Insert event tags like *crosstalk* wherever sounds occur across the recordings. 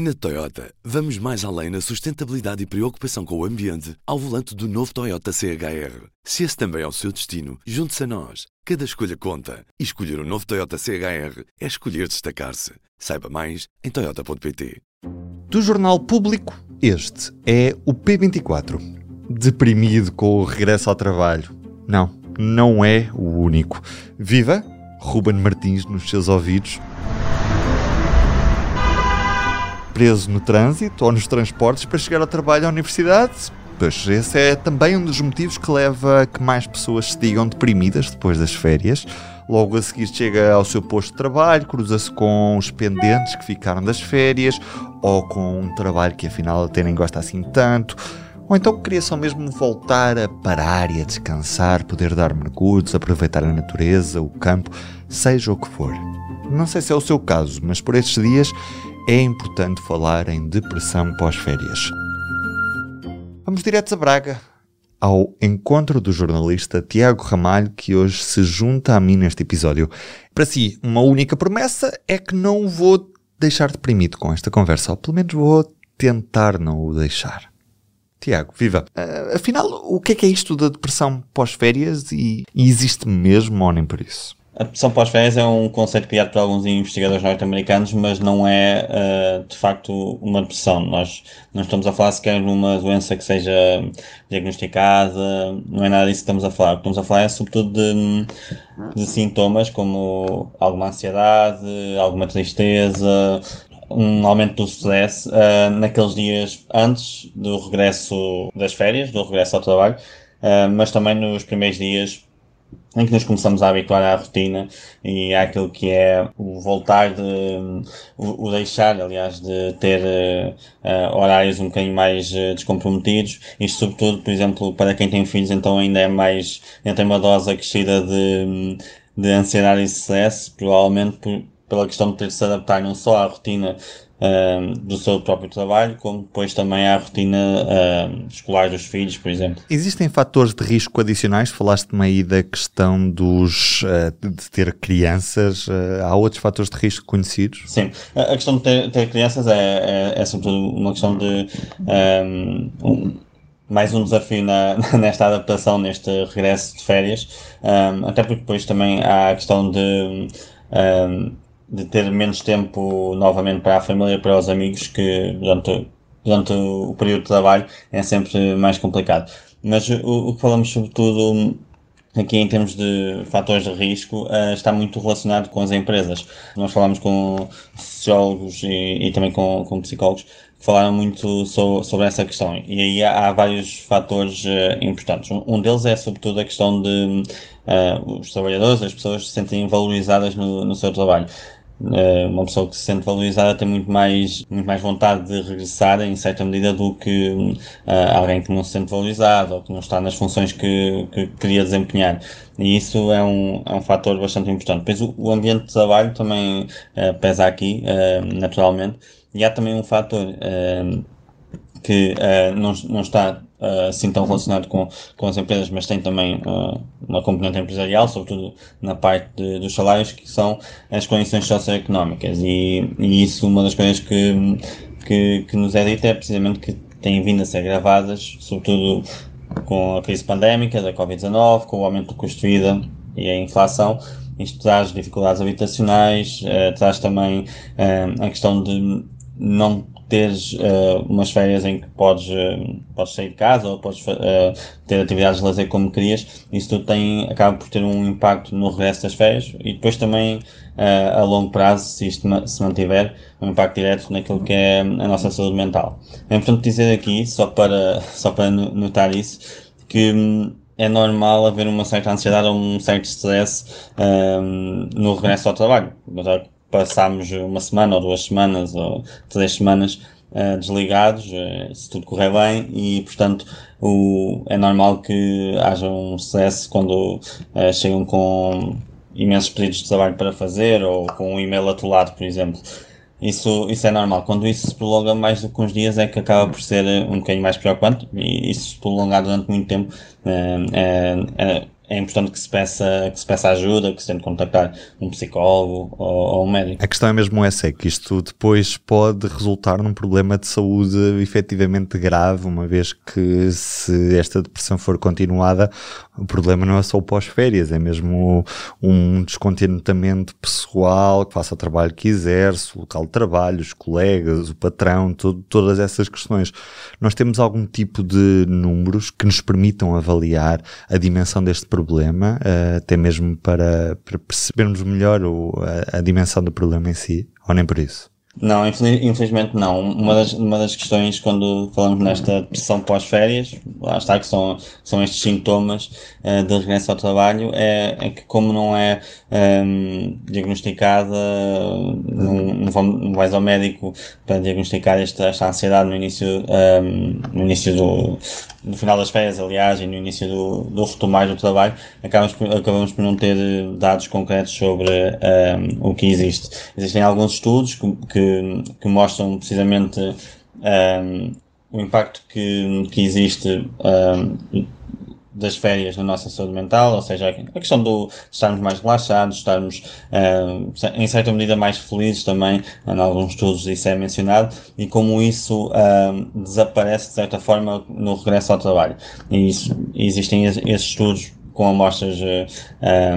Na Toyota, vamos mais além na sustentabilidade e preocupação com o ambiente ao volante do novo Toyota CHR. Se esse também é o seu destino, junte-se a nós. Cada escolha conta. E escolher o um novo Toyota CHR é escolher destacar-se. Saiba mais em Toyota.pt. Do Jornal Público, este é o P24. Deprimido com o regresso ao trabalho. Não, não é o único. Viva! Ruben Martins nos seus ouvidos preso no trânsito ou nos transportes para chegar ao trabalho à universidade? Pois esse é também um dos motivos que leva a que mais pessoas se digam deprimidas depois das férias. Logo a seguir chega ao seu posto de trabalho, cruza-se com os pendentes que ficaram das férias ou com um trabalho que afinal até nem gosta assim tanto. Ou então queria só mesmo voltar a parar e a descansar, poder dar mergulhos, aproveitar a natureza, o campo, seja o que for. Não sei se é o seu caso, mas por estes dias é importante falar em depressão pós-férias. Vamos direto a Braga, ao encontro do jornalista Tiago Ramalho, que hoje se junta a mim neste episódio. Para si, uma única promessa é que não o vou deixar deprimido com esta conversa, ou pelo menos vou tentar não o deixar. Tiago, viva! Uh, afinal, o que é que é isto da depressão pós-férias e, e existe mesmo ou nem por isso? A depressão pós-férias é um conceito criado por alguns investigadores norte-americanos, mas não é uh, de facto uma depressão. Nós não estamos a falar sequer de uma doença que seja diagnosticada, não é nada disso que estamos a falar. O que estamos a falar é sobretudo de, de sintomas como alguma ansiedade, alguma tristeza, um aumento do stress uh, naqueles dias antes do regresso das férias, do regresso ao trabalho, uh, mas também nos primeiros dias em que nos começamos a habituar à rotina e àquilo que é o voltar de, o, deixar, aliás, de ter uh, horários um bocadinho mais uh, descomprometidos. Isto, sobretudo, por exemplo, para quem tem filhos, então ainda é mais, ainda tem uma dose acrescida de, de ansiedade e stress, provavelmente por, pela questão de ter de se adaptar não só à rotina do seu próprio trabalho, como depois também à rotina escolar dos filhos, por exemplo. Existem fatores de risco adicionais? Falaste-me aí da questão dos, uh, de ter crianças. Uh, há outros fatores de risco conhecidos? Sim, a questão de ter, ter crianças é, é, é, sobretudo uma questão de. Um, mais um desafio na, *laughs* nesta adaptação, neste regresso de férias, um, até porque depois também há a questão de um, de ter menos tempo novamente para a família para os amigos, que durante, durante o período de trabalho é sempre mais complicado. Mas o, o que falamos sobretudo aqui em termos de fatores de risco uh, está muito relacionado com as empresas. Nós falamos com sociólogos e, e também com, com psicólogos que falaram muito so, sobre essa questão e aí há, há vários fatores uh, importantes. Um, deles é sobretudo a questão de uh, os trabalhadores, as pessoas se sentem valorizadas no, no seu trabalho. Eh, uma pessoa que se sente valorizada tem muito mais, muito mais vontade de regressar em certa medida do que uh, alguém que não se sente valorizado ou que não está nas funções que, que queria desempenhar. E isso é um, é um fator bastante importante. Depois o, o ambiente de trabalho também uh, pesa aqui, naturalmente, e há também um fator que não, não está uh, assim tão relacionado com, com as empresas, mas tem também uh, uma componente empresarial, sobretudo na parte de, dos salários, que são as condições socioeconómicas. E, e isso, uma das coisas que, que, que nos é dito é precisamente que têm vindo a ser gravadas, sobretudo com a crise pandémica da Covid-19, com o aumento do custo de vida e a inflação. Isto traz dificuldades habitacionais, uh, traz também uh, a questão de não teres uh, umas férias em que podes, uh, podes sair de casa ou podes uh, ter atividades de lazer como querias, isso tudo tem, acaba por ter um impacto no regresso das férias e depois também a longo prazo, se isto se mantiver, um impacto direto naquilo que é a nossa saúde mental. É importante dizer aqui, só para, *laughs* só para notar isso, que hum, é normal haver uma certa ansiedade ou um certo stress um, no regresso ao trabalho passámos uma semana ou duas semanas ou três semanas uh, desligados, uh, se tudo correr bem, e portanto o, é normal que haja um stress quando uh, chegam com imensos pedidos de trabalho para fazer ou com um e-mail atolado, por exemplo. Isso, isso é normal. Quando isso se prolonga mais do que uns dias é que acaba por ser um bocadinho mais preocupante e isso se prolongar durante muito tempo é, é importante que se peça, que se peça ajuda, que se tente contactar um psicólogo ou, ou um médico. A questão é mesmo essa, é que isto depois pode resultar num problema de saúde efetivamente grave, uma vez que se esta depressão for continuada, o problema não é só o pós-férias, é mesmo um descontentamento pessoal, que faça o trabalho que exerce, o local de trabalho, os colegas, o patrão, todo, todas essas questões. Nós temos algum tipo de números que nos permitam avaliar a dimensão deste problema, uh, até mesmo para, para percebermos melhor o, a, a dimensão do problema em si, ou nem por isso? Não, infelizmente não. Uma das, uma das questões quando falamos nesta depressão pós-férias, lá está que são, são estes sintomas uh, de regresso ao trabalho, é, é que como não é um, ehm, diagnosticada, não, não, não vais ao médico para diagnosticar esta, esta ansiedade no início, um, ehm, no início do, no final das férias, aliás, e no início do, do retomar do trabalho, acabamos por, acabamos por não ter dados concretos sobre um, ehm, o que existe. Existem alguns estudos que, que, que mostram precisamente um, o impacto que, que existe um, das férias na nossa saúde mental, ou seja, a questão do estarmos mais relaxados, estarmos uh, em certa medida mais felizes também, em alguns estudos isso é mencionado, e como isso uh, desaparece de certa forma no regresso ao trabalho. E isso, existem esses estudos com amostras um, eh,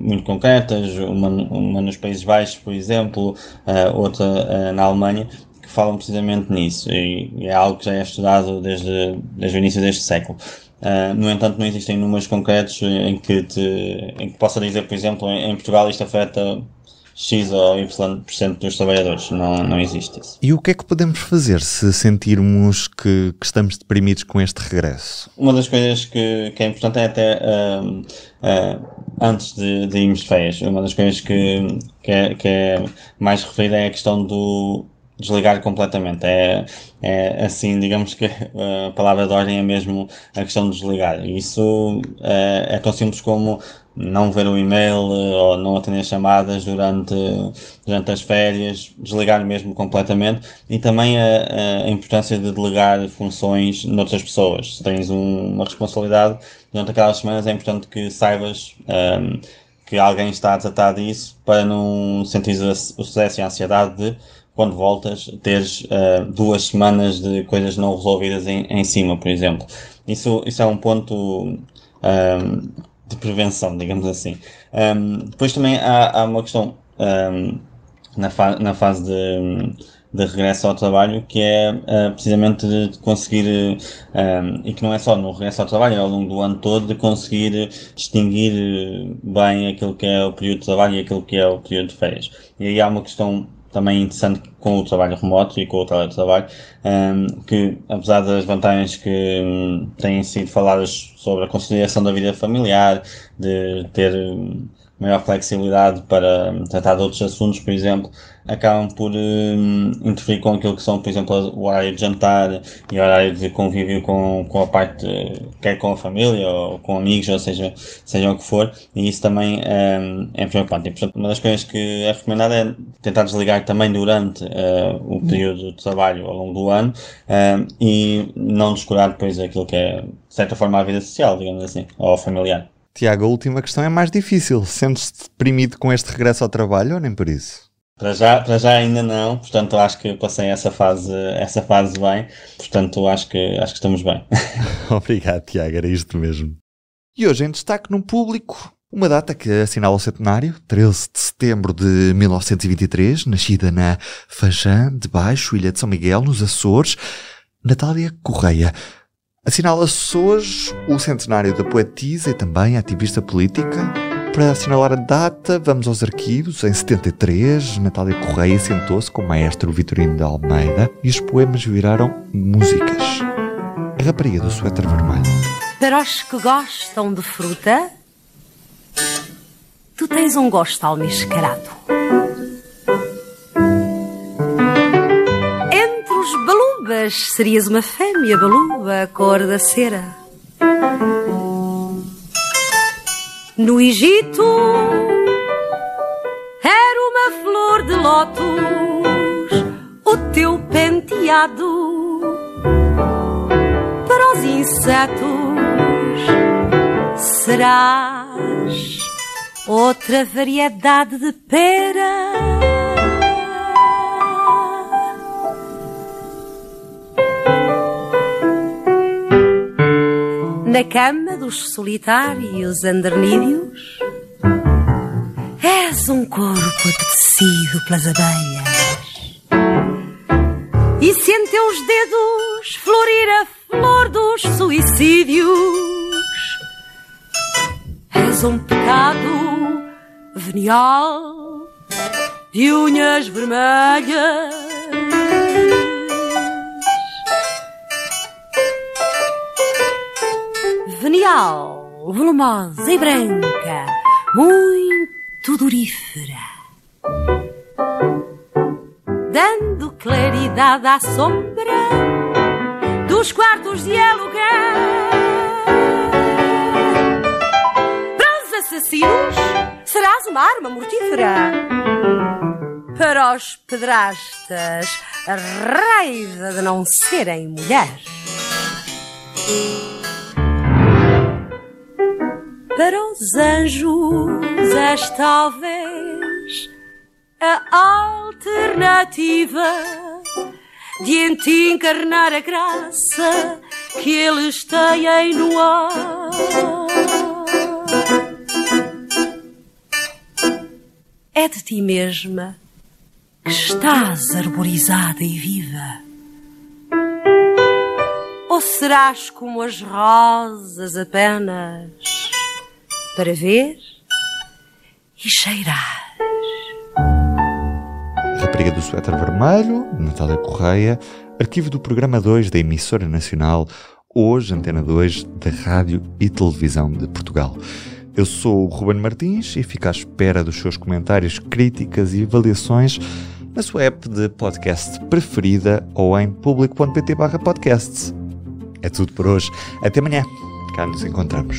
muito concretas, uma, uma nos Países Baixos, por exemplo, uh, outra na Alemanha, que falam precisamente nisso, e, é algo que já é estudado desde, desde o início deste século. Uh, no entanto, não existem números concretos em que, te, em que possa dizer, por exemplo, em, em Portugal isto afeta X ou Y% dos trabalhadores. Não, não existe isso. E o que é que podemos fazer se sentirmos que, que estamos deprimidos com este regresso? Uma das coisas que, que é importante é até uh, uh, antes de, de irmos de férias, uma das coisas que, que, é, que é mais referida é a questão do desligar completamente. É, é assim, digamos que *laughs* a palavra de ordem é mesmo a questão de desligar. Isso é, é tão simples como não ver o e-mail eh, ou não atender chamadas durante, durante as férias, desligar mesmo completamente e também a, a importância de delegar funções noutras pessoas. Se tens um, uma responsabilidade durante aquelas semanas, é importante que saibas um, ehm, que alguém está a tratar disso para não sentir o stress e a ansiedade de quando voltas, teres uh, duas semanas de coisas não resolvidas em, em cima, por exemplo. Isso, isso é um ponto um, ehm, de prevenção, digamos assim. Um, ehm, depois também há, há uma questão um, ehm, na, fa na fase de, de regresso ao trabalho que é uh, precisamente de conseguir, e que não é só no regresso ao trabalho, é ao longo do ano todo, de conseguir distinguir bem aquilo que é o período de trabalho e aquilo que é o período de férias. E aí há uma questão também interessante com o trabalho remoto e com o teletrabalho, um, que apesar das vantagens que um, têm sido faladas sobre a conciliação da vida familiar, de ter maior flexibilidade para tratar de outros assuntos, por exemplo, acabam por um, interferir com aquilo que são, por exemplo, o horário de jantar e o horário de convívio com, com a parte, quer com a família ou com amigos, ou seja, seja o que for, e isso também um, é preocupante. E, portanto, uma das coisas que é recomendada é tentar desligar também durante uh, o período de trabalho ao longo do ano um, e não descurar depois aquilo que é, de certa forma, a vida social, digamos assim, ou familiar. Tiago, a última questão é mais difícil. Sentes-te deprimido com este regresso ao trabalho ou nem por isso? Para já, para já ainda não, portanto acho que passei essa fase, essa fase bem, portanto acho que, acho que estamos bem. *laughs* *laughs* Obrigado, Tiago, era isto mesmo. E hoje em destaque no público, uma data que assinala o centenário, 13 de setembro de 1923, nascida na Fajã, de Baixo, Ilha de São Miguel, nos Açores, Natália Correia. Assinala-se hoje o centenário da poetisa e também ativista política. Para assinalar a data, vamos aos arquivos. Em 73, Natália Correia sentou-se com o maestro Vitorino de Almeida e os poemas viraram músicas. A rapariga do suéter vermelho. Para os que gostam de fruta, tu tens um gosto almiscarado. Serias uma fêmea baluba, cor da cera. No Egito era uma flor de lótus, o teu penteado para os insetos Serás outra variedade de pera. Na cama dos solitários andernídeos, és um corpo apetecido pelas abelhas. E se em teus dedos florir a flor dos suicídios, és um pecado venial de unhas vermelhas. Volumosa e branca, muito durífera dando claridade à sombra dos quartos de aluguel. Para os assassinos, serás uma arma mortífera. Para os pedrastas, raiva de não serem mulheres. Para os anjos, és talvez a alternativa de em ti encarnar a graça que eles têm no ar. É de ti mesma que estás arborizada e viva. Ou serás como as rosas apenas para ver e cheirar? Rapariga do Suéter Vermelho, Natália Correia, arquivo do programa 2 da emissora nacional, hoje Antena 2 da Rádio e Televisão de Portugal. Eu sou o Ruben Martins e fico à espera dos seus comentários, críticas e avaliações na sua app de podcast preferida ou em público.pt podcasts. É tudo por hoje. Até amanhã. Cá nos encontramos.